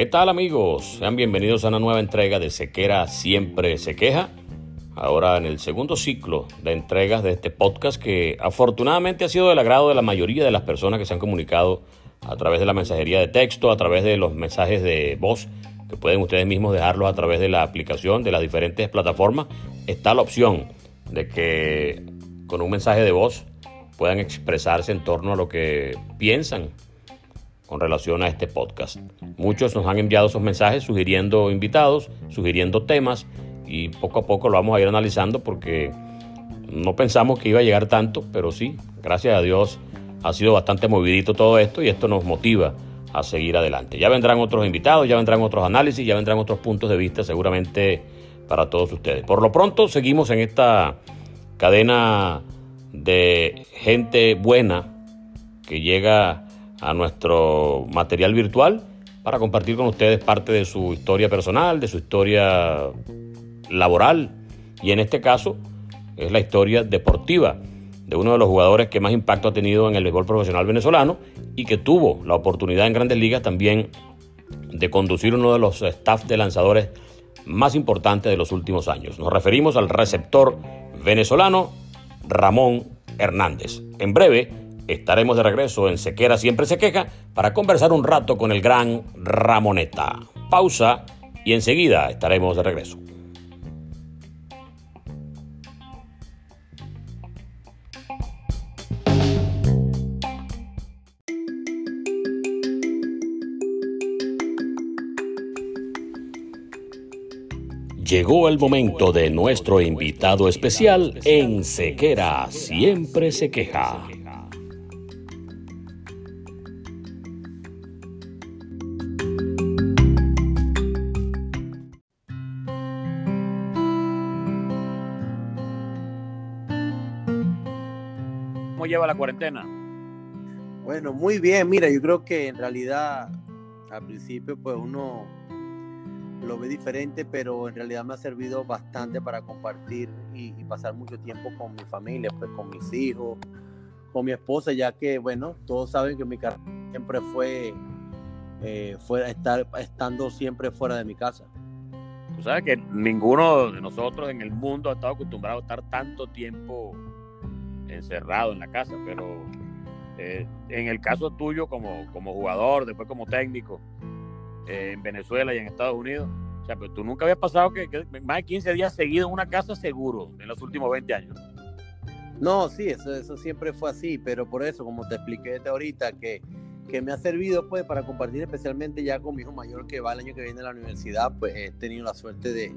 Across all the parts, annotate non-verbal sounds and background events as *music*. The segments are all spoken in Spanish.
¿Qué tal amigos? Sean bienvenidos a una nueva entrega de Sequera Siempre Se Queja. Ahora en el segundo ciclo de entregas de este podcast que afortunadamente ha sido del agrado de la mayoría de las personas que se han comunicado a través de la mensajería de texto, a través de los mensajes de voz, que pueden ustedes mismos dejarlos a través de la aplicación de las diferentes plataformas. Está la opción de que con un mensaje de voz puedan expresarse en torno a lo que piensan con relación a este podcast. Muchos nos han enviado esos mensajes sugiriendo invitados, sugiriendo temas y poco a poco lo vamos a ir analizando porque no pensamos que iba a llegar tanto, pero sí, gracias a Dios ha sido bastante movidito todo esto y esto nos motiva a seguir adelante. Ya vendrán otros invitados, ya vendrán otros análisis, ya vendrán otros puntos de vista seguramente para todos ustedes. Por lo pronto seguimos en esta cadena de gente buena que llega a nuestro material virtual para compartir con ustedes parte de su historia personal, de su historia laboral y en este caso es la historia deportiva de uno de los jugadores que más impacto ha tenido en el béisbol profesional venezolano y que tuvo la oportunidad en grandes ligas también de conducir uno de los staff de lanzadores más importantes de los últimos años. Nos referimos al receptor venezolano Ramón Hernández. En breve estaremos de regreso en Sequera Siempre Se Queja para conversar un rato con el gran Ramoneta. Pausa y enseguida estaremos de regreso. Llegó el momento de nuestro invitado especial en Sequera Siempre Se Queja. Lleva la cuarentena? Bueno, muy bien. Mira, yo creo que en realidad al principio pues uno lo ve diferente, pero en realidad me ha servido bastante para compartir y, pasar mucho tiempo con mi familia, pues con mis hijos, con mi esposa, ya que, bueno, todos saben que mi carrera siempre fue, eh, estar, estando siempre fuera de mi casa. Tú sabes que ninguno de nosotros en el mundo ha estado acostumbrado a estar tanto tiempo encerrado en la casa, pero eh, en el caso tuyo como, como jugador, después como técnico eh, en Venezuela y en Estados Unidos, o sea, pero tú nunca habías pasado que, más de 15 días seguidos en una casa seguro en los últimos 20 años. No, sí, eso, eso siempre fue así, pero por eso, como te expliqué ahorita, que, que me ha servido pues para compartir especialmente ya con mi hijo mayor que va el año que viene a la universidad, pues he tenido la suerte de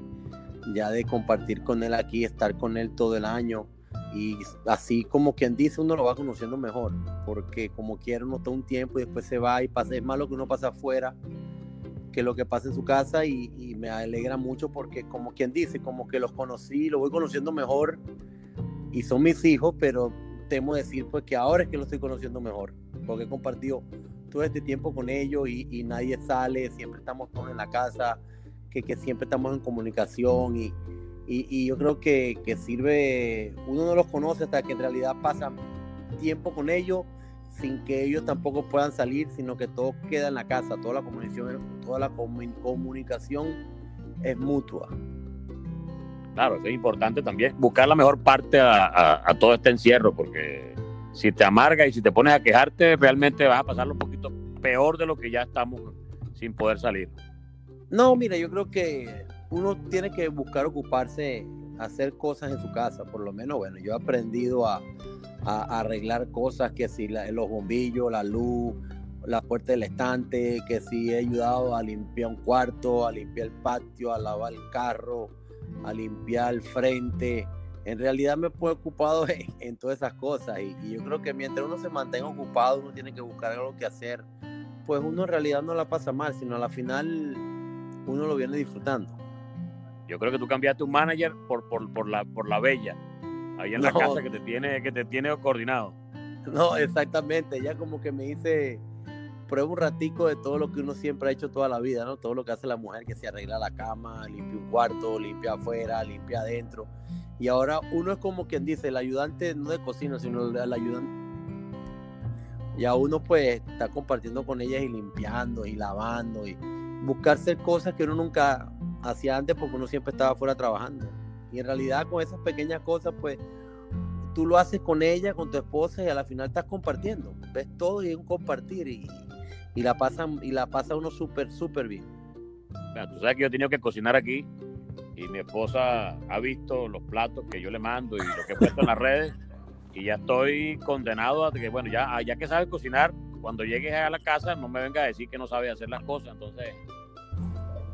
ya de compartir con él aquí, estar con él todo el año, y así como quien dice uno lo va conociendo mejor porque como quiere uno está un tiempo y después se va y pasa es malo que uno pasa afuera que lo que pasa en su casa y, me alegra mucho porque como quien dice, como que los conocí, los voy conociendo mejor y son mis hijos, pero temo decir pues que ahora es que los estoy conociendo mejor, porque he compartido todo este tiempo con ellos y, nadie sale, siempre estamos todos en la casa, que, que siempre estamos en comunicación y, y, yo creo que, que, sirve, uno no los conoce hasta que en realidad pasan tiempo con ellos sin que ellos tampoco puedan salir, sino que todo queda en la casa, toda la comunicación, toda la comunicación es mutua. Claro, es importante también buscar la mejor parte a, todo este encierro, porque si te amarga y si te pones a quejarte, realmente vas a pasarlo un poquito peor de lo que ya estamos sin poder salir. No, mira, yo creo que uno tiene que buscar ocuparse, hacer cosas en su casa, por lo menos, bueno, yo he aprendido a, arreglar cosas, que si los bombillos, la luz, la puerta del estante, que si he ayudado a limpiar un cuarto, a limpiar el patio, a lavar el carro, a limpiar el frente. En realidad me he ocupado *laughs* en, todas esas cosas y, y, yo creo que mientras uno se mantenga ocupado, uno tiene que buscar algo que hacer. Pues uno en realidad no la pasa mal, sino a la final uno lo viene disfrutando. Yo creo que tú cambiaste un manager por, por, por la, por la bella ahí en la casa que te tiene, que te tiene coordinado. No, exactamente. Ella como que me dice, prueba un ratico de todo lo que uno siempre ha hecho toda la vida, ¿no? Todo lo que hace la mujer, que se arregla la cama, limpia un cuarto, limpia afuera, limpia adentro. Y ahora uno es como quien dice, el ayudante no de cocina, sino el ayudante. Ya uno pues está compartiendo con ellas y limpiando y lavando y buscar hacer cosas que uno nunca hacía antes porque uno siempre estaba fuera trabajando. Y en realidad con esas pequeñas cosas, pues tú lo haces con ella, con tu esposa y a la final estás compartiendo. Ves todo y es un compartir y, y la pasan y la pasa uno súper, súper bien. tú sabes que yo he tenido que cocinar aquí y mi esposa ha visto los platos que yo le mando y lo que he puesto en las redes y ya estoy condenado a que, bueno, ya, ya que sabes cocinar, cuando llegues a la casa no me venga a decir que no sabe hacer las cosas. Entonces,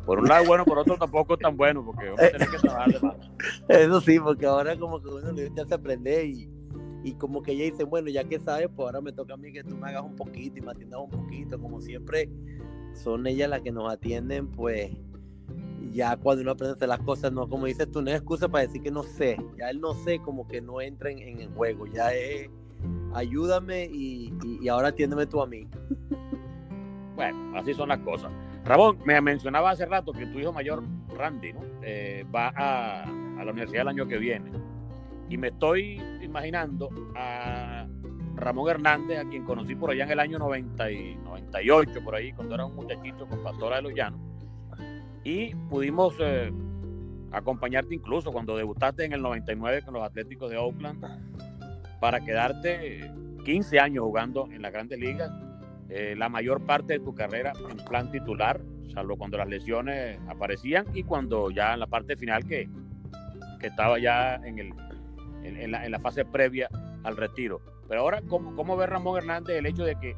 por un lado bueno, por otro tampoco es tan bueno, porque uno tiene que trabajar de más. Eso sí, porque ahora como que uno le hace aprender y, y como que ella dice, bueno, ya que sabes, pues ahora me toca a mí que tú me hagas un poquito y me atiendas un poquito, como siempre son ellas las que nos atienden, pues ya cuando uno aprende a hacer las cosas, no, como dices tú, no es excusa para decir que no sé, ya él no sé, como que no entra en, el juego, ya es ayúdame y, y ahora atiéndeme tú a mí. Bueno, así son las cosas. Ramón, me mencionaba hace rato que tu hijo mayor, Randy, ¿no? Eh, va a, la universidad el año que viene. Y me estoy imaginando a Ramón Hernández, a quien conocí por allá en el año 90 y 98, por ahí, cuando era un muchachito con Pastora de los Llanos. Y pudimos eh, acompañarte incluso cuando debutaste en el 99 con los Atléticos de Oakland para quedarte 15 años jugando en las grandes ligas eh, la mayor parte de tu carrera en plan titular, salvo cuando las lesiones aparecían y cuando ya en la parte final que, que estaba ya en, el, en, la, en, la, fase previa al retiro. Pero ahora, ¿cómo, ¿cómo ve Ramón Hernández el hecho de que,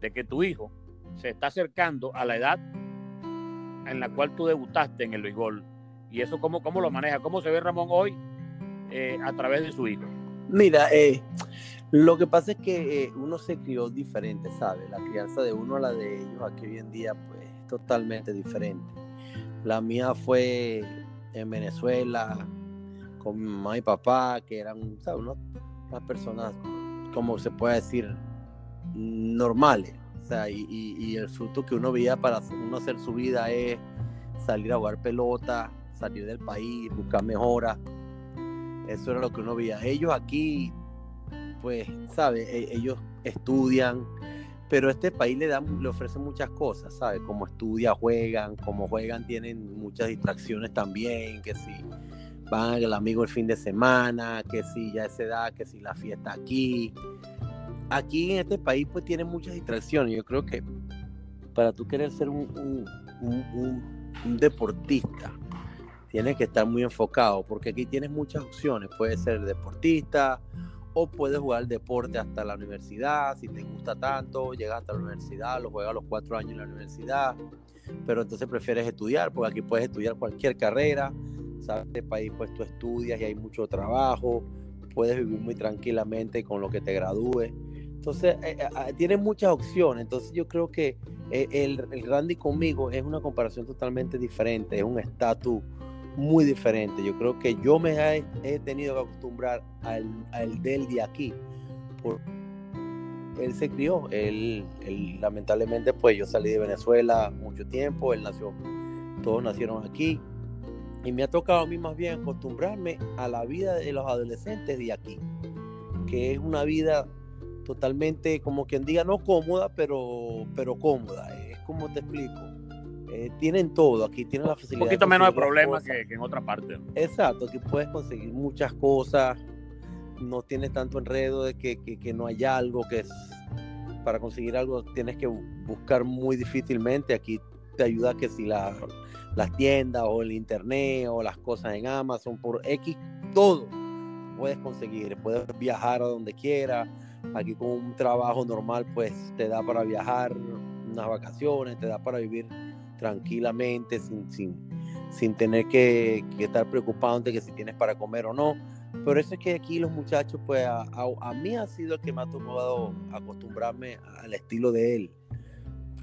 de que tu hijo se está acercando a la edad en la cual tú debutaste en el béisbol? ¿Y eso cómo, cómo lo maneja? ¿Cómo se ve Ramón hoy eh, a través de su hijo? Mira, eh, lo que pasa es que eh, uno se crió diferente, ¿sabes? La crianza de uno a la de ellos aquí hoy en día, pues, es totalmente diferente. La mía fue en Venezuela, con mi mamá y papá, que eran, ¿sabes? unas personas, como se puede decir, normales. O sea, y, el fruto que uno veía para uno hacer su vida es salir a jugar pelota, salir del país, buscar mejoras. Eso era lo que uno veía. Ellos aquí pues, ¿sabes? E, ellos estudian, pero este país le, da, le ofrece muchas cosas, ¿sabes? Como estudian, juegan, como juegan tienen muchas distracciones también, que si van al amigo el fin de semana, que si ya se da, que si la fiesta aquí. Aquí en este país pues tienen muchas distracciones. Yo creo que para tú querer ser un, un deportista, tienes que estar muy enfocado, porque aquí tienes muchas opciones. Puedes ser deportista, o puedes jugar deporte hasta la universidad, si te gusta tanto, llegas hasta la universidad, lo juegas a los cuatro años en la universidad, pero entonces prefieres estudiar, porque aquí puedes estudiar cualquier carrera, sabes, este país pues tú estudias y hay mucho trabajo, puedes vivir muy tranquilamente con lo que te gradúes, entonces eh, eh, ah, tienes muchas opciones, entonces yo creo que eh, el, el Randy conmigo es una comparación totalmente diferente, es un estatus muy diferente. Yo creo que yo me he, tenido que acostumbrar al, al del de aquí. Por, él se crió, él, lamentablemente pues yo salí de Venezuela mucho tiempo, él nació, todos nacieron aquí. Y me ha tocado a mí más bien acostumbrarme a la vida de los adolescentes de aquí, que es una vida totalmente, como quien diga, no cómoda, pero, pero cómoda. Es como te explico eh, tienen todo, aquí tienen la facilidad. Un poquito menos de problemas que, en otra parte. Exacto, aquí puedes conseguir muchas cosas, no tienes tanto enredo de que, que, no hay algo, que es, para conseguir algo tienes que buscar muy difícilmente, aquí te ayuda que si la, las tiendas o el internet o las cosas en Amazon por X, todo puedes conseguir, puedes viajar a donde quieras, aquí con un trabajo normal pues te da para viajar unas vacaciones, te da para vivir tranquilamente, sin, sin, sin tener que, estar preocupado de que si tienes para comer o no. Pero eso es que aquí los muchachos, pues a, a, mí ha sido el que me ha tocado acostumbrarme al estilo de él.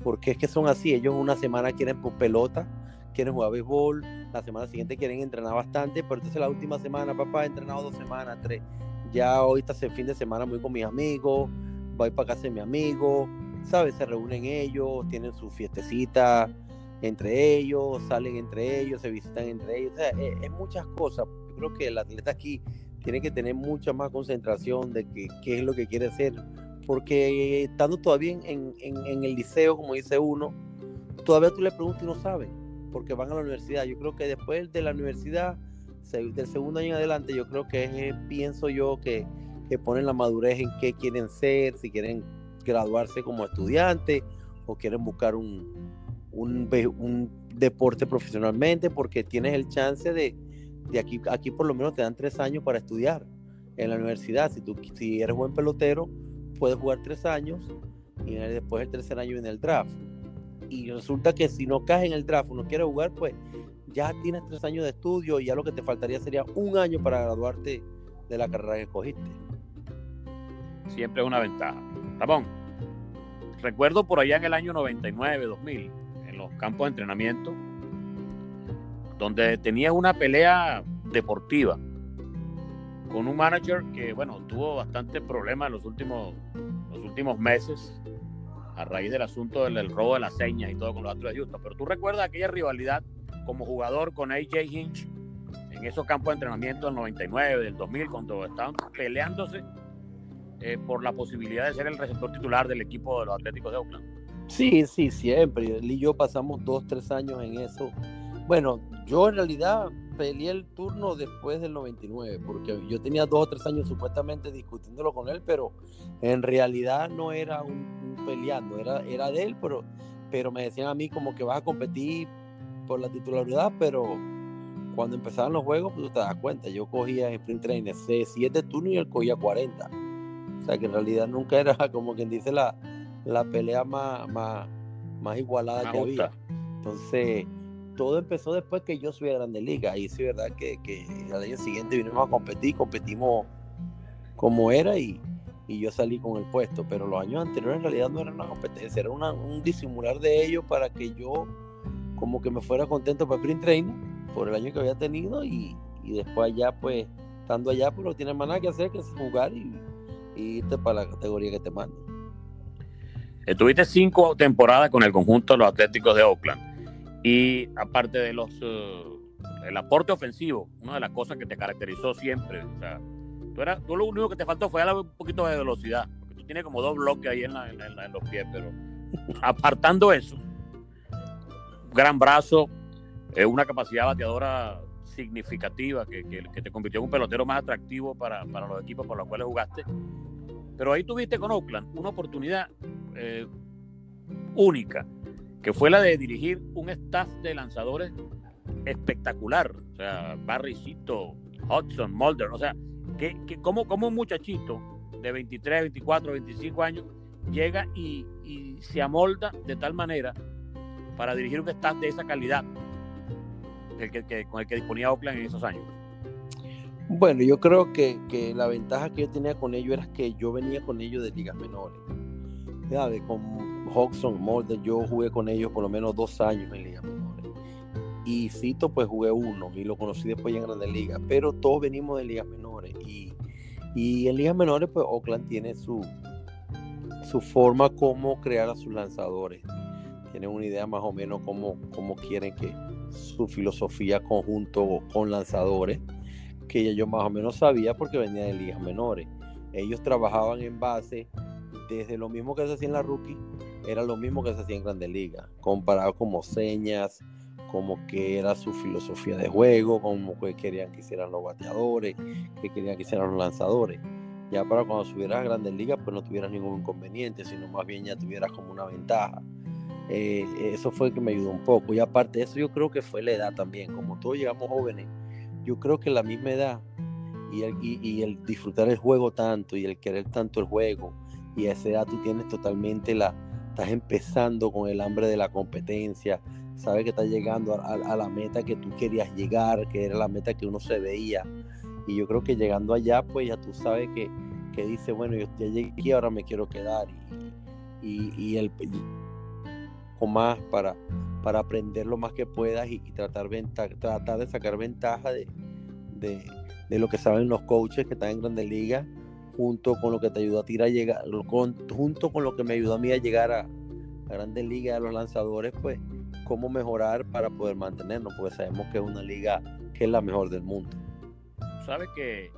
Porque es que son así, ellos una semana quieren pelota, quieren jugar béisbol, la semana siguiente quieren entrenar bastante, pero entonces la última semana, papá, he entrenado dos semanas, tres. Ya ahorita el fin de semana muy con mis amigos, voy para casa de mi amigo, ¿sabes? Se reúnen ellos, tienen su fiestecita, entre ellos, salen entre ellos, se visitan entre ellos. O sea, es, eh, muchas cosas. Yo creo que el atleta aquí tiene que tener mucha más concentración de qué es lo que quiere hacer. Porque estando todavía en, en, el liceo, como dice uno, todavía tú le preguntas y no sabe, porque van a la universidad. Yo creo que después de la universidad, del segundo año en adelante, yo creo que es, pienso yo, que, que ponen la madurez en qué quieren ser, si quieren graduarse como estudiante o quieren buscar un, un, deporte profesionalmente porque tienes el chance de, de aquí, aquí por lo menos te dan tres años para estudiar en la universidad. Si, tú, si eres buen pelotero, puedes jugar tres años y después el tercer año en el draft. Y resulta que si no caes en el draft o no quieres jugar, pues ya tienes tres años de estudio y ya lo que te faltaría sería un año para graduarte de la carrera que escogiste. Siempre es una ventaja. Ramón, recuerdo por allá en el año 99, 2000, los campos de entrenamiento, donde tenía una pelea deportiva con un manager que, bueno, tuvo bastante problemas en los últimos, los últimos meses a raíz del asunto del, robo de las señas y todo con los Astros de Houston. Pero tú recuerdas aquella rivalidad como jugador con AJ Hinch en esos campos de entrenamiento del 99, del 2000, cuando estaban peleándose eh, por la posibilidad de ser el receptor titular del equipo de los Atléticos de Oakland. Sí, sí, siempre. Él y yo pasamos dos, tres años en eso. Bueno, yo en realidad peleé el turno después del 99, porque yo tenía dos o tres años supuestamente discutiéndolo con él, pero en realidad no era un, peleando, era, era de él, pero, pero me decían a mí como que vas a competir por la titularidad, pero cuando empezaban los juegos, pues tú te das cuenta, yo cogía en sprint trainer 7 turnos y él cogía 40. O sea que en realidad nunca era *laughs* como quien dice la, la pelea más, más, más igualada que había. Entonces, todo empezó después que yo subí a Grande Liga. Y sí, verdad que, que al año siguiente vinimos a competir, competimos como era y, y, yo salí con el puesto. Pero los años anteriores en realidad no era una competencia, era un disimular de ellos para que yo como que me fuera contento para Print Training por el año que había tenido y, y después allá pues estando allá pues no tienes más nada que hacer que jugar y, y irte para la categoría que te manden. Estuviste cinco temporadas con el conjunto de los Atléticos de Oakland. Y aparte de los eh, el aporte ofensivo, una de las cosas que te caracterizó siempre, o sea, tú, eras, tú lo único que te faltó fue un poquito de velocidad, porque tú tienes como dos bloques ahí en, los pies, pero apartando eso, gran brazo, eh, una capacidad bateadora significativa que, te convirtió en un pelotero más atractivo para, para los equipos por los cuales jugaste. Pero ahí tuviste con Oakland una oportunidad eh, única, que fue la de dirigir un staff de lanzadores espectacular. O sea, Barrycito, Hudson, Mulder. O sea, que, que como, como un muchachito de 23, 24, 25 años llega y, se amolda de tal manera para dirigir un staff de esa calidad con el que disponía Oakland en esos años. Bueno, yo creo que, que, la ventaja que yo tenía con ellos era que yo venía con ellos de ligas menores. Hodgson, Molde, yo jugué con ellos por lo menos dos años en ligas menores. Y Cito, pues jugué uno y lo conocí después en Grandes Ligas, pero todos venimos de ligas menores. Y, y en ligas menores, pues Oakland tiene su, su forma como crear a sus lanzadores. Tienen una idea más o menos cómo, cómo quieren que su filosofía conjunto con lanzadores, que yo más o menos sabía porque venía de ligas menores. Ellos trabajaban en base desde lo mismo que se hacía en la rookie, era lo mismo que se hacía en Grandes Ligas, comparado como señas, como que era su filosofía de juego, como que querían que hicieran los bateadores, que querían que hicieran los lanzadores. Ya para cuando subieras a Grandes Ligas, pues no tuvieras ningún inconveniente, sino más bien ya tuvieras como una ventaja. Eh, eso fue que me ayudó un poco. Y aparte de eso, yo creo que fue la edad también. Como todos llegamos jóvenes, yo creo que la misma edad y el disfrutar el juego tanto y el querer tanto el juego, y a esa edad tú tienes totalmente la, estás empezando con el hambre de la competencia, sabes que estás llegando a, la meta que tú querías llegar, que era la meta que uno se veía. Y yo creo que llegando allá, pues ya tú sabes que, que dice, bueno, yo ya llegué aquí, ahora me quiero quedar. Y, y, y el o más para, para aprender lo más que puedas y, tratar, tratar de sacar ventaja de, de, de, lo que saben los coaches que están en Grandes Ligas, junto con lo que te ayudó a tirar, llegar, junto con lo que me ayudó a mí a llegar a, a Grandes Ligas, a los lanzadores, pues cómo mejorar para poder mantenernos, porque sabemos que es una liga que es la mejor del mundo. Sabes que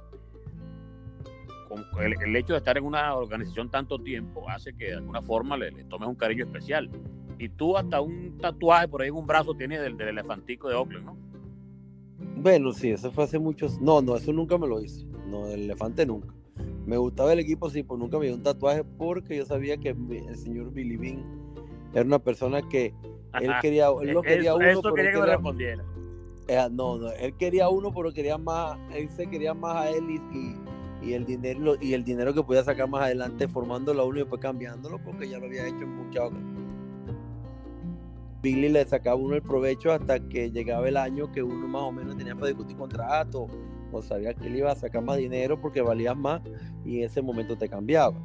el, hecho de estar en una organización tanto tiempo hace que de alguna forma le, tomes un cariño especial. Y tú hasta un tatuaje por ahí en un brazo tienes del, del elefantico de Oakland, ¿no? Bueno, sí, eso fue hace muchos. No, no, eso nunca me lo hice. No, el elefante nunca. Me gustaba el equipo, sí, pues nunca me dio un tatuaje porque yo sabía que el señor Billy Bean era una persona que él quería, él lo quería uno, eso quería que respondiera. Eh, no, no, él quería uno, pero quería más, él se quería más a él y, y, el dinero y el dinero que podía sacar más adelante formándolo a uno y después cambiándolo porque ya lo había hecho en muchas Billy le sacaba uno el provecho hasta que llegaba el año que uno más o menos tenía para discutir contrato o sabía que él iba a sacar más dinero porque valía más y en ese momento te cambiaba.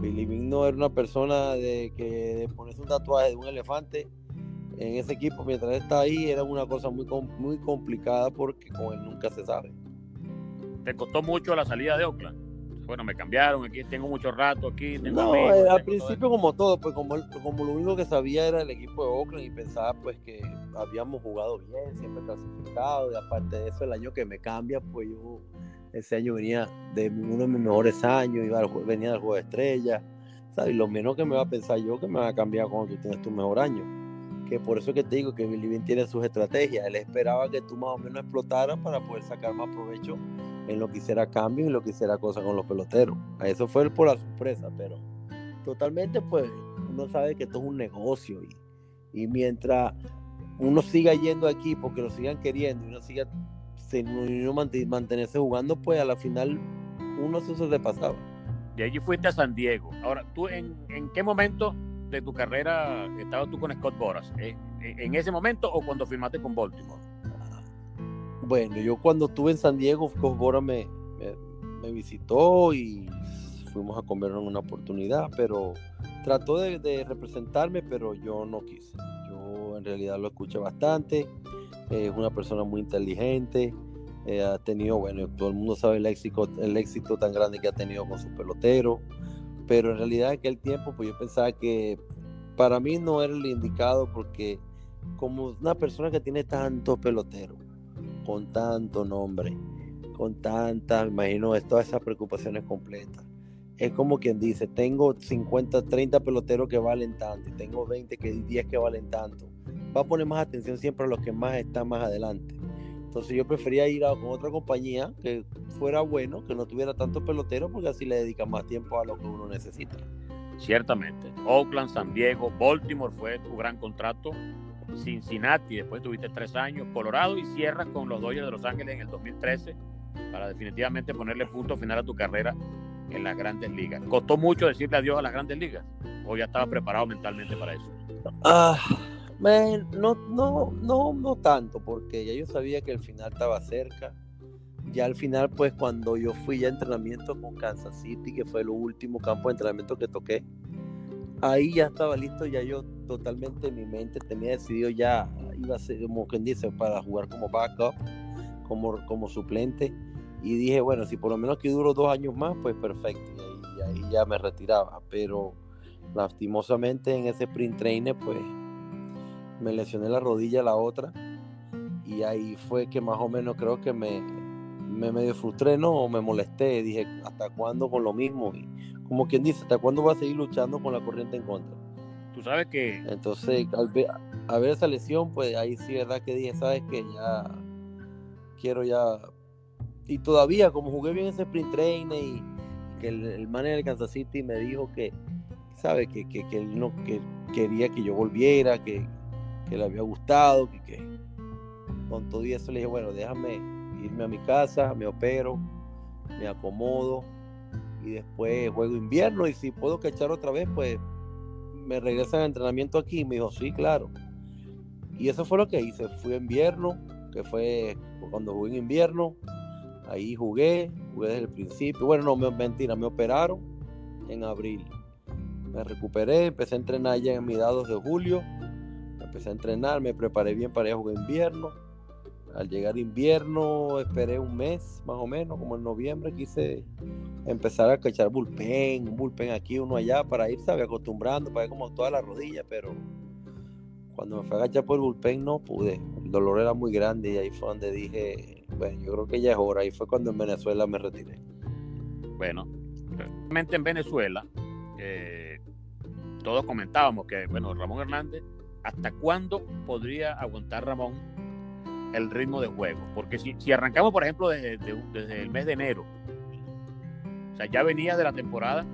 Billy Bean no era una persona de que ponerse un tatuaje de un elefante en ese equipo mientras está ahí era una cosa muy, muy complicada porque con él nunca se sabe. ¿Te costó mucho la salida de Oakland? Bueno, me cambiaron, aquí tengo mucho rato, aquí tengo No, eh, al principio como todo, pues como, como lo único que sabía era el equipo de Oakland y pensaba pues que habíamos jugado bien, siempre clasificado y aparte de eso el año que me cambia, pues yo ese año venía de uno de mis mejores años, iba venía del juego de estrella, ¿sabes? Y lo menos que me va a pensar yo que me va a cambiar cuando tú tienes tu mejor año que por eso que te digo que Billy Bean tiene sus estrategias. Él esperaba que tú más o menos explotaras para poder sacar más provecho en lo que hiciera cambio y lo que hiciera cosas con los peloteros. Eso fue por la sorpresa, pero totalmente pues uno sabe que esto es un negocio y, y mientras uno siga yendo aquí porque lo sigan queriendo y uno siga uno mantenerse jugando, pues a la final uno se de pasaba. Y allí fuiste a San Diego. Ahora, ¿tú en, en qué momento de tu carrera estabas tú con Scott Boras? ¿Eh, eh, ¿En ese momento o cuando firmaste con Baltimore? Bueno, yo cuando estuve en San Diego, Scott Boras me, me, visitó y fuimos a comer en una oportunidad, pero trató de, representarme, pero yo no quise. Yo en realidad lo escuché bastante. es una persona muy inteligente. Eh, ha tenido, bueno, todo el mundo sabe el éxito, tan grande que ha tenido con su pelotero pero en realidad en aquel tiempo pues yo pensaba que para mí no era el indicado porque como una persona que tiene tanto pelotero, con tanto nombre, con tantas, imagino, todas esas preocupaciones completas. Es como quien dice, tengo 50, 30 peloteros que valen tanto tengo 20 que 10 que valen tanto. Va a poner más atención siempre a los que más están más adelante. Entonces yo prefería ir a, con otra compañía que fuera bueno, que no tuviera tantos peloteros, porque así le dedica más tiempo a lo que uno necesita. Ciertamente. Oakland, San Diego, Baltimore fue tu gran contrato. Cincinnati, después tuviste tres años. Colorado y cierras con los Dodgers de Los Ángeles en el 2013 para definitivamente ponerle punto final a tu carrera en las grandes ligas. ¿Costó mucho decirle adiós a las grandes ligas? ¿O ya estaba preparado mentalmente para eso? Ah no, no, no, no tanto, porque ya yo sabía que el final estaba cerca. Ya al final, pues cuando yo fui ya a entrenamiento con Kansas City, que fue el último campo de entrenamiento que toqué, ahí ya estaba listo, ya yo totalmente en mi mente tenía decidido ya, iba a ser como quien dice, para jugar como backup, como, como suplente. Y dije, bueno, si por lo menos que duro dos años más, pues perfecto. Y ahí, ya me retiraba. Pero lastimosamente en ese sprint trainer, pues me lesioné la rodilla la otra. Y ahí fue que más o menos creo que me, me medio frustré, ¿no? O me molesté. Dije, ¿hasta cuándo con lo mismo? Como quien dice, ¿hasta cuándo va a seguir luchando con la corriente en contra? Tú sabes que... Entonces, al ver, ver esa lesión, pues ahí sí, ¿verdad? Que dije, ¿sabes que Ya quiero ya... Y todavía, como jugué bien ese sprint trainer y que el, el manager de Kansas City me dijo que, ¿sabe? Que, que, que él no que quería que yo volviera, que, que le había gustado, que, que con todo eso le dije, bueno, déjame irme a mi casa, me opero, me acomodo y después juego invierno y si puedo cachar otra vez, pues me regresan al entrenamiento aquí. Y me dijo, sí, claro. Y eso fue lo que hice. Fui a invierno, que fue cuando jugué en invierno. Ahí jugué, jugué desde el principio. Bueno, no, mentira, me operaron en abril. Me recuperé, empecé a entrenar ya en mediados de julio. Empecé a entrenar, me preparé bien para ir a jugar invierno al llegar invierno esperé un mes más o menos, como en noviembre quise empezar a cachar bullpen, un bullpen aquí, uno allá, para ir, ¿sabes? Acostumbrando, para ir como toda la rodilla, pero cuando me fui a agachar por el bullpen no pude, el dolor era muy grande y ahí fue donde dije, bueno, yo creo que ya es hora, ahí fue cuando en Venezuela me retiré. Bueno, realmente en Venezuela eh, todos comentábamos que, bueno, Ramón Hernández, ¿hasta cuándo podría aguantar Ramón el ritmo de juego. Porque si, si arrancamos, por ejemplo, desde, desde, el mes de enero, o sea, ya venía de la temporada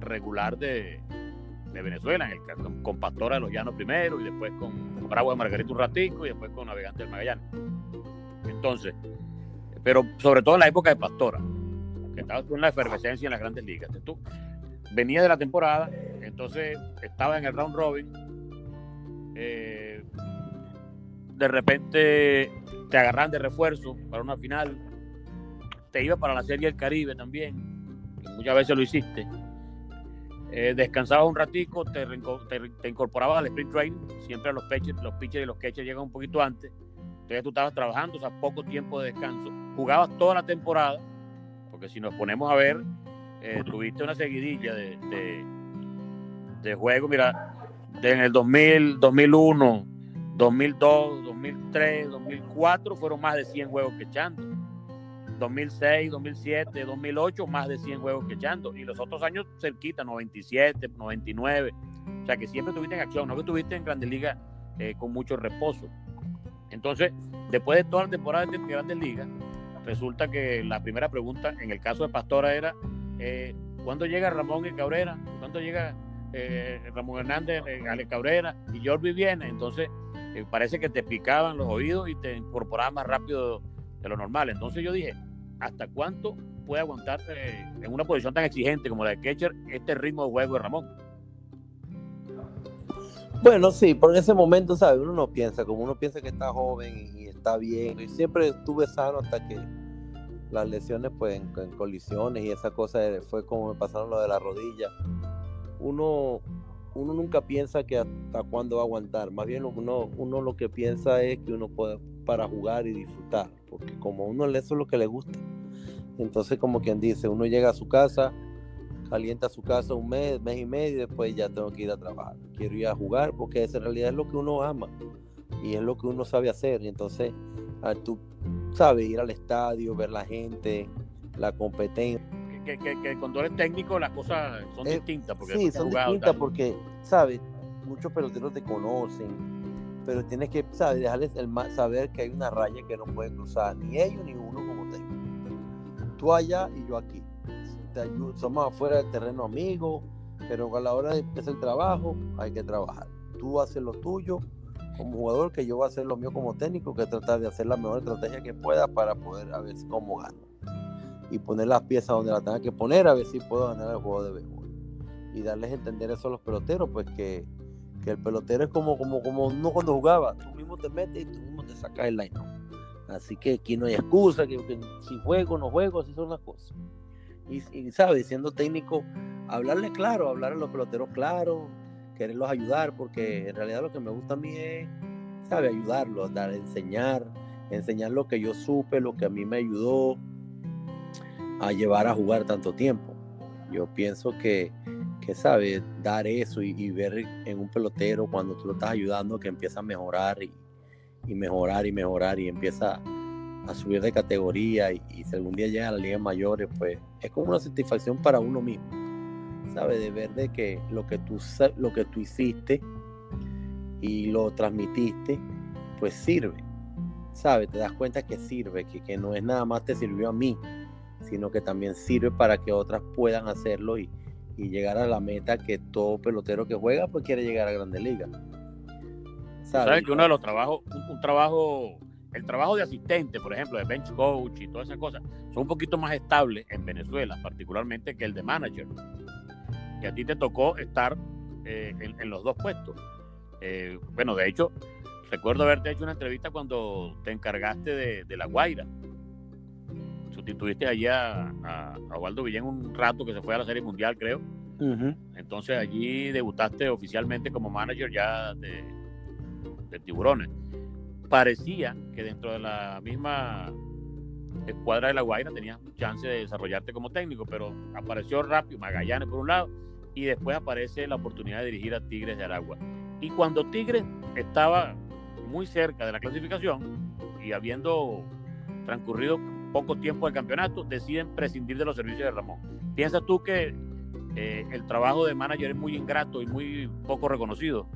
regular de, de Venezuela, en el, con, con, Pastora de los Llanos primero, y después con, Bravo de Margarita un ratico, y después con Navegante del Magallanes. Entonces, pero sobre todo en la época de Pastora, que estaba en la efervescencia en las grandes ligas. Tú venía de la temporada, entonces estaba en el round robin, eh, de repente te agarran de refuerzo para una final, te iba para la Serie del Caribe también, muchas veces lo hiciste. Eh, descansabas un ratico, te, te, incorporabas al sprint training, siempre los pitchers, los pitchers y los catchers llegan un poquito antes, entonces tú estabas trabajando, o sea, poco tiempo de descanso, jugabas toda la temporada, porque si nos ponemos a ver, eh, tuviste una seguidilla de, de, de juego, mira, en el 2000, 2001, 2002, 2003, 2004 fueron más de 100 juegos que echando. 2006, 2007, 2008 más de 100 juegos que echando. Y los otros años cerquita, 97, 99. O sea que siempre tuviste en acción, no que tuviste en Grandes Ligas eh, con mucho reposo. Entonces, después de toda la temporada de Grandes Ligas, resulta que la primera pregunta en el caso de Pastora era, eh, ¿cuándo llega Ramón y Cabrera? ¿Cuándo llega eh, Ramón Hernández, Ale Cabrera y Jordi viene? Entonces, parece que te picaban los oídos y te incorporaban más rápido de lo normal. Entonces yo dije, ¿hasta cuánto puede aguantar eh, en una posición tan exigente como la de Ketcher este ritmo de juego de Ramón? Bueno, sí, por ese momento, ¿sabes? Uno no piensa, como uno piensa que está joven y está bien, y siempre estuve sano hasta que las lesiones, pues, en, colisiones y esa cosa fue como me pasaron lo de la rodilla. Uno, uno nunca piensa que hasta cuándo va a aguantar, más bien uno, uno lo que piensa es que uno puede para jugar y disfrutar, porque como uno eso es lo que le gusta. Entonces, como quien dice, uno llega a su casa, calienta su casa un mes, mes y medio, y después ya tengo que ir a trabajar. Quiero ir a jugar porque en realidad es lo que uno ama y es lo que uno sabe hacer. Y entonces, tú sabes ir al estadio, ver la gente, la competencia que, que, que cuando eres técnico las cosas son eh, distintas. Porque sí, son distintas porque, ¿sabes? Muchos peloteros te conocen, pero tienes que, ¿sabes? Dejarles el, saber que hay una raya que no pueden cruzar, ni ellos ni. Tú allá y yo aquí. Te somos afuera del terreno amigos, pero a la hora de empezar el trabajo hay que trabajar. Tú haces lo tuyo como jugador, que yo voy a hacer lo mío como técnico, que tratar de hacer la mejor estrategia que pueda para poder a ver cómo gano y poner las piezas donde las tenga que poner a ver si puedo ganar el juego de béisbol. Y darles a entender eso a los peloteros, pues que, que el pelotero es como, como, como uno cuando jugaba, tú mismo te metes y tú mismo te sacas el line. Así que aquí no hay excusa, que, si juego no juego, así son las cosas. Y, y ¿sabes? Siendo técnico, hablarle claro, hablar a los peloteros claro, quererlos ayudar, porque en realidad lo que me gusta a mí es, ¿sabe? Ayudarlos, dar, enseñar, enseñar lo que yo supe, lo que a mí me ayudó a llevar a jugar tanto tiempo. Yo pienso que, que sabe, dar eso y, ver en un pelotero cuando tú lo estás ayudando que empieza a mejorar y, y mejorar y mejorar y empieza a subir de categoría y, y, si algún día llega a la liga mayores, pues es como una satisfacción para uno mismo. ¿sabe? De ver de que lo que tú, lo que tú hiciste y lo transmitiste, pues sirve, ¿sabe? Te das cuenta que sirve, que, que no es nada más te sirvió a mí, sino que también sirve para que otras puedan hacerlo y, y llegar a la meta que todo pelotero que juega, pues quiere llegar a Grandes Ligas. ¿Sabes? que uno de los trabajos, un, trabajo, el trabajo de asistente, por ejemplo, de bench coach y todas esas cosas, son un poquito más estables en Venezuela, particularmente que el de manager que a ti te tocó estar eh, en, los dos puestos. Eh, bueno, de hecho, recuerdo haberte hecho una entrevista cuando te encargaste de, La Guaira. Sustituiste allí a, a, Waldo Villén un rato que se fue a la Serie Mundial, creo. Entonces allí debutaste oficialmente como manager ya de, de Tiburones. Parecía que dentro de la misma escuadra de La Guaira tenías chance de desarrollarte como técnico, pero apareció rápido Magallanes por un lado y después aparece la oportunidad de dirigir a Tigres de Aragua. Y cuando Tigres estaba muy cerca de la clasificación y habiendo transcurrido poco tiempo del campeonato, deciden prescindir de los servicios de Ramón. ¿Piensas tú que eh, el trabajo de manager es muy ingrato y muy poco reconocido?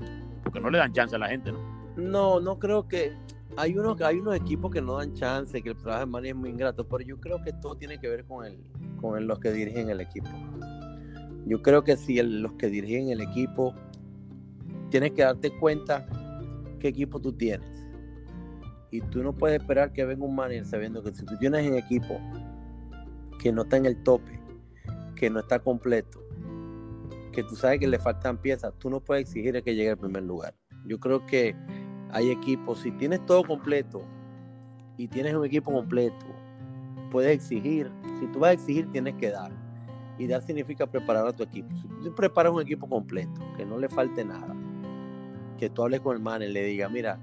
Porque no le dan chance a la gente, ¿no? No, no creo que... Hay unos, hay unos equipos que no dan chance, que el trabajo de manager es muy ingrato, pero yo creo que todo tiene que ver con, el, con los que dirigen el equipo. Yo creo que si los que dirigen el equipo, tienes que darte cuenta qué equipo tú tienes. Y tú no puedes esperar que venga un manager sabiendo que si tú tienes un equipo que no está en el tope, que no está completo, que tú sabes que le faltan piezas, tú no puedes exigir que llegue al primer lugar. Yo creo que hay equipos, si tienes todo completo y tienes un equipo completo, puedes exigir. Si tú vas a exigir, tienes que dar. Y dar significa preparar a tu equipo. Si tú preparas un equipo completo, que no le falte nada, que tú hables con el manager, le diga, mira,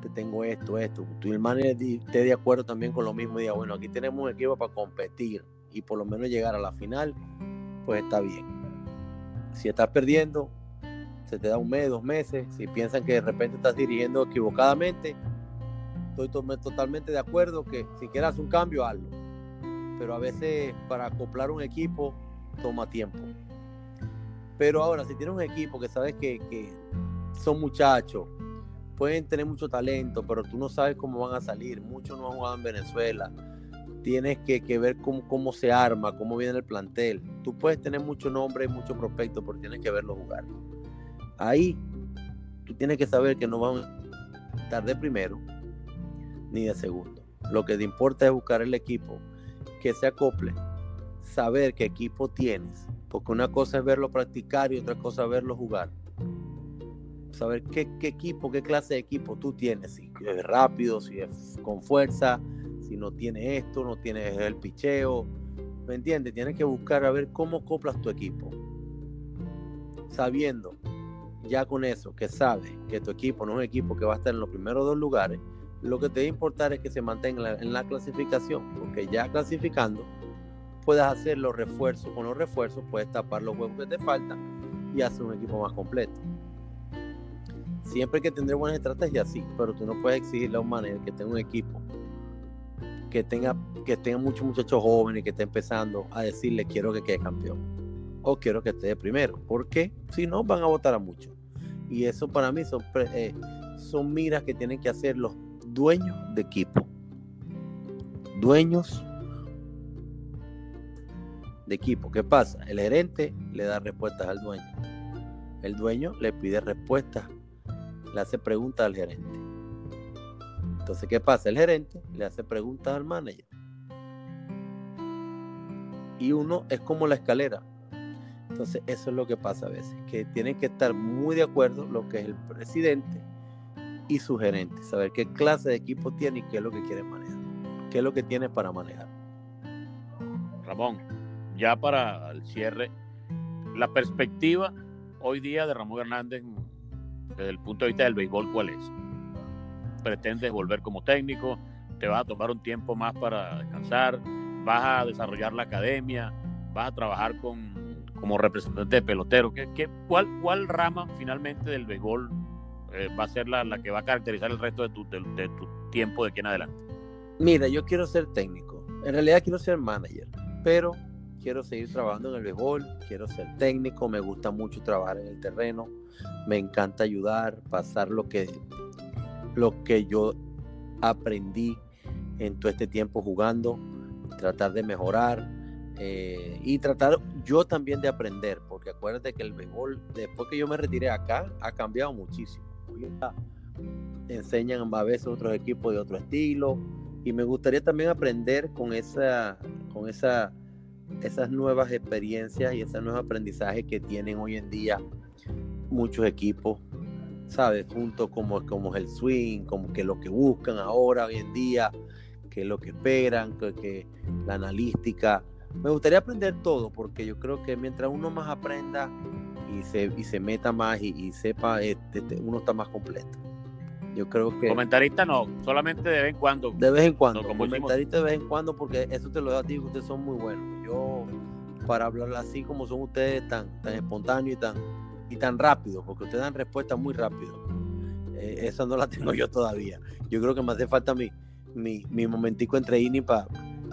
te tengo esto, esto, el manager esté de acuerdo también con lo mismo y diga, bueno, aquí tenemos un equipo para competir y por lo menos llegar a la final, pues está bien. Si estás perdiendo, se te da un mes, dos meses, si piensan que de repente estás dirigiendo equivocadamente, estoy totalmente de acuerdo que si quieras un cambio, hazlo. Pero a veces para acoplar un equipo toma tiempo. Pero ahora, si tienes un equipo que sabes que, son muchachos, pueden tener mucho talento, pero tú no sabes cómo van a salir. Muchos no han jugado en Venezuela. Tienes que, ver cómo, cómo, se arma, cómo viene el plantel. Tú puedes tener mucho nombre y mucho prospecto, pero tienes que verlo jugar. Ahí tú tienes que saber que no van a estar de primero ni de segundo. Lo que te importa es buscar el equipo que se acople saber qué equipo tienes, porque una cosa es verlo practicar y otra cosa es verlo jugar. Saber qué, equipo, qué clase de equipo tú tienes, si es rápido, si es con fuerza, si no tiene esto, no tiene el picheo. ¿Me entiendes? Tienes que buscar a ver cómo coplas tu equipo. Sabiendo ya con eso, que sabes que tu equipo no es un equipo que va a estar en los primeros dos lugares, lo que te debe importar es que se mantenga en la clasificación, porque ya clasificando puedes hacer los refuerzos. Con los refuerzos puedes tapar los huevos que te faltan y hacer un equipo más completo. Siempre hay que tener buenas estrategias, sí, pero tú no puedes exigirle a un manager que tenga un equipo que tenga, que tenga muchos muchachos jóvenes que esté empezando a decirle quiero que quede campeón o quiero que esté de primero. porque Si no, van a votar a muchos. Y eso para mí son, eh, son miras que tienen que hacer los dueños de equipo. Dueños de equipo. ¿Qué pasa? El gerente le da respuestas al dueño. El dueño le pide respuestas, le hace preguntas al gerente. Entonces, ¿qué pasa? El gerente le hace preguntas al manager. Y uno es como la escalera. Entonces, eso es lo que pasa a veces, que tienen que estar muy de acuerdo lo que es el presidente y su gerente, saber qué clase de equipo tiene y qué es lo que quiere manejar, qué es lo que tiene para manejar. Ramón, ya para el cierre, la perspectiva hoy día de Ramón Hernández desde el punto de vista del béisbol, ¿cuál es? ¿Pretendes volver como técnico? ¿Te vas a tomar un tiempo más para descansar? ¿Vas a desarrollar la academia? ¿Vas a trabajar con, como representante de pelotero? ¿Qué, qué, cuál, ¿Cuál rama finalmente del béisbol eh, va a ser la, la, que va a caracterizar el resto de tu, de, tu tiempo de aquí en adelante? Mira, yo quiero ser técnico. En realidad quiero ser manager, pero quiero seguir trabajando en el béisbol, quiero ser técnico, me gusta mucho trabajar en el terreno, me encanta ayudar, pasar lo que, lo que yo aprendí en todo este tiempo jugando, tratar de mejorar eh, y tratar yo también de aprender, porque acuérdate que el béisbol, después que yo me retiré acá, ha cambiado muchísimo. Enseñan a veces otros equipos de otro estilo y me gustaría también aprender con esa, con esa esas nuevas experiencias y ese nuevo aprendizaje que tienen hoy en día muchos equipos, ¿sabes? Junto como, como el swing, como que lo que buscan ahora, hoy en día, que lo que esperan, que, que, la analística. Me gustaría aprender todo, porque yo creo que mientras uno más aprenda y se, y se meta más y, y sepa, este, uno está más completo. Yo creo que. Comentarista no, solamente de vez en cuando. De vez en cuando. No, comentarista de vez en cuando, porque eso te lo digo a ti, ustedes son muy buenos. Yo, para hablar así como son ustedes, tan, tan espontáneos y tan, y tan rápido, porque ustedes dan respuestas muy rápido. Eh, esa no la *laughs* tengo yo todavía. Yo creo que me hace falta mi, mi, mi momentico entre ini para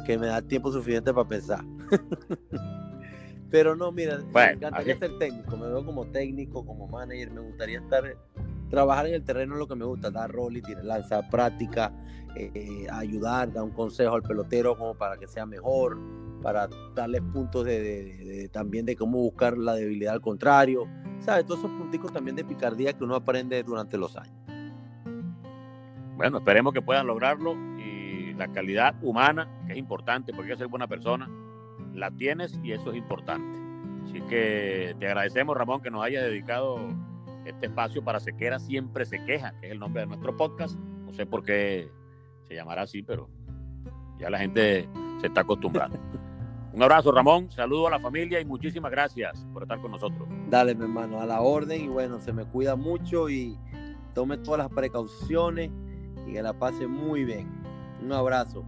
que me da tiempo suficiente para pensar. *laughs* Pero no, mira, bueno, me encantaría ser técnico, me veo como técnico, como manager, me gustaría estar trabajar en el terreno es lo que me gusta, dar rol y tirar lanza, práctica, eh, ayudar, dar un consejo al pelotero como para que sea mejor, para darles puntos de, de, de, también de cómo buscar la debilidad al contrario, ¿sabes? Todos esos punticos también de picardía que uno aprende durante los años. Bueno, esperemos que puedan lograrlo y la calidad humana, que es importante porque ser buena persona, la tienes y eso es importante. Así que te agradecemos, Ramón, que nos hayas dedicado este espacio para Sequera siempre se queja, que es el nombre de nuestro podcast. No sé por qué se llamará así, pero ya la gente se está acostumbrando. *laughs* Un abrazo, Ramón. Saludo a la familia y muchísimas gracias por estar con nosotros. Dale, mi hermano, a la orden y bueno, se me cuida mucho y tome todas las precauciones y que la pase muy bien. Un abrazo.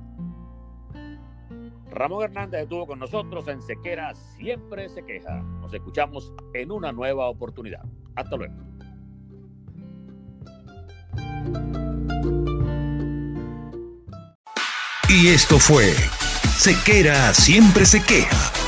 Ramón Hernández estuvo con nosotros en Sequera Siempre se queja. Nos escuchamos en una nueva oportunidad. Hasta luego. Y esto fue Sequera Siempre se queja